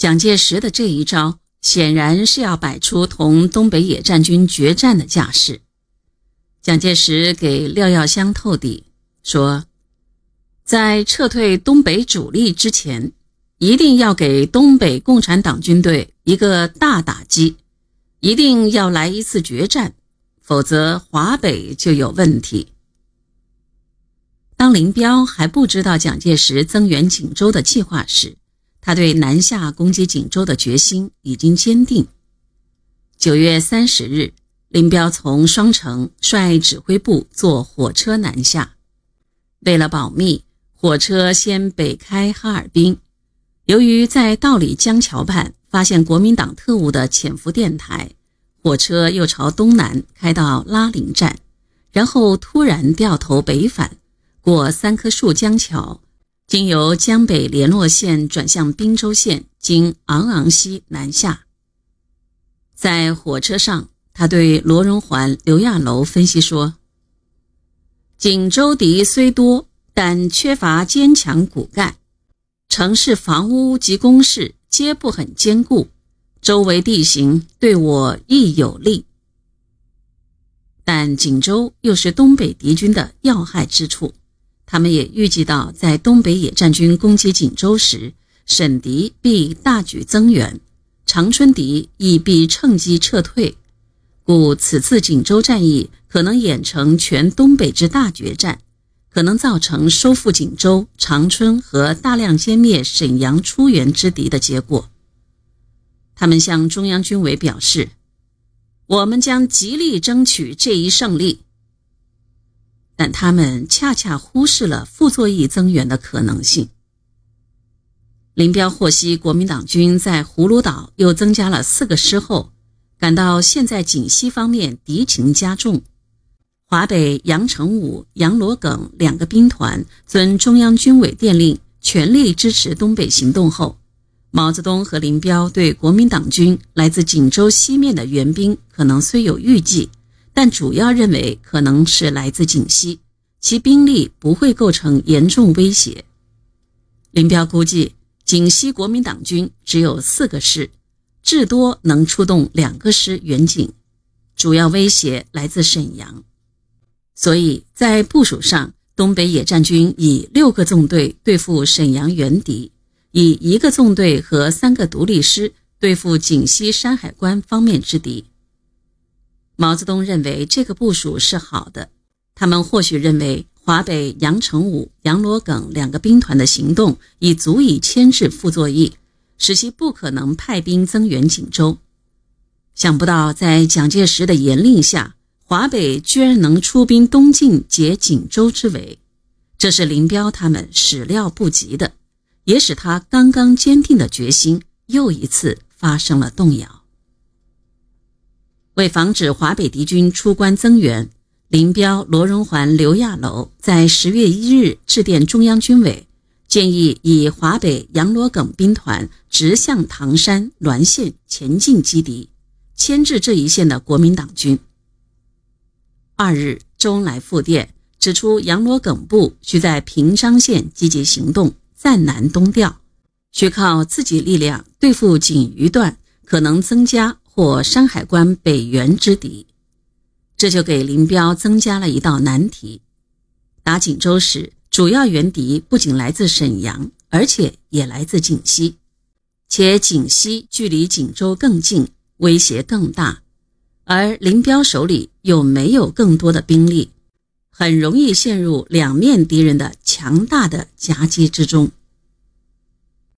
蒋介石的这一招显然是要摆出同东北野战军决战的架势。蒋介石给廖耀湘透底说，在撤退东北主力之前，一定要给东北共产党军队一个大打击，一定要来一次决战，否则华北就有问题。当林彪还不知道蒋介石增援锦州的计划时，他对南下攻击锦州的决心已经坚定。九月三十日，林彪从双城率指挥部坐火车南下。为了保密，火车先北开哈尔滨。由于在道里江桥畔发现国民党特务的潜伏电台，火车又朝东南开到拉陵站，然后突然掉头北返。过三棵树江桥，经由江北联络线转向滨州线，经昂昂溪南下。在火车上，他对罗荣桓、刘亚楼分析说：“锦州敌虽多，但缺乏坚强骨干，城市房屋及工事皆不很坚固，周围地形对我亦有利。但锦州又是东北敌军的要害之处。”他们也预计到，在东北野战军攻击锦州时，沈敌必大举增援，长春敌亦必趁机撤退，故此次锦州战役可能演成全东北之大决战，可能造成收复锦州、长春和大量歼灭沈阳出援之敌的结果。他们向中央军委表示：“我们将极力争取这一胜利。”但他们恰恰忽视了傅作义增援的可能性。林彪获悉国民党军在葫芦岛又增加了四个师后，感到现在锦西方面敌情加重，华北杨成武、杨罗耿两个兵团遵中央军委电令，全力支持东北行动后，毛泽东和林彪对国民党军来自锦州西面的援兵可能虽有预计。但主要认为可能是来自锦西，其兵力不会构成严重威胁。林彪估计，锦西国民党军只有四个师，至多能出动两个师援锦，主要威胁来自沈阳。所以在部署上，东北野战军以六个纵队对付沈阳援敌，以一个纵队和三个独立师对付锦西山海关方面之敌。毛泽东认为这个部署是好的，他们或许认为华北杨成武、杨罗耿两个兵团的行动已足以牵制傅作义，使其不可能派兵增援锦州。想不到在蒋介石的严令下，华北居然能出兵东进解锦州之围，这是林彪他们始料不及的，也使他刚刚坚定的决心又一次发生了动摇。为防止华北敌军出关增援，林彪、罗荣桓、刘亚楼在十月一日致电中央军委，建议以华北杨罗耿兵团直向唐山、滦县前进击敌，牵制这一线的国民党军。二日，周恩来复电指出，杨罗耿部需在平章县积极行动，暂南东调，需靠自己力量对付锦余段，可能增加。或山海关北援之敌，这就给林彪增加了一道难题。打锦州时，主要援敌不仅来自沈阳，而且也来自锦西，且锦西距离锦州更近，威胁更大，而林彪手里又没有更多的兵力，很容易陷入两面敌人的强大的夹击之中。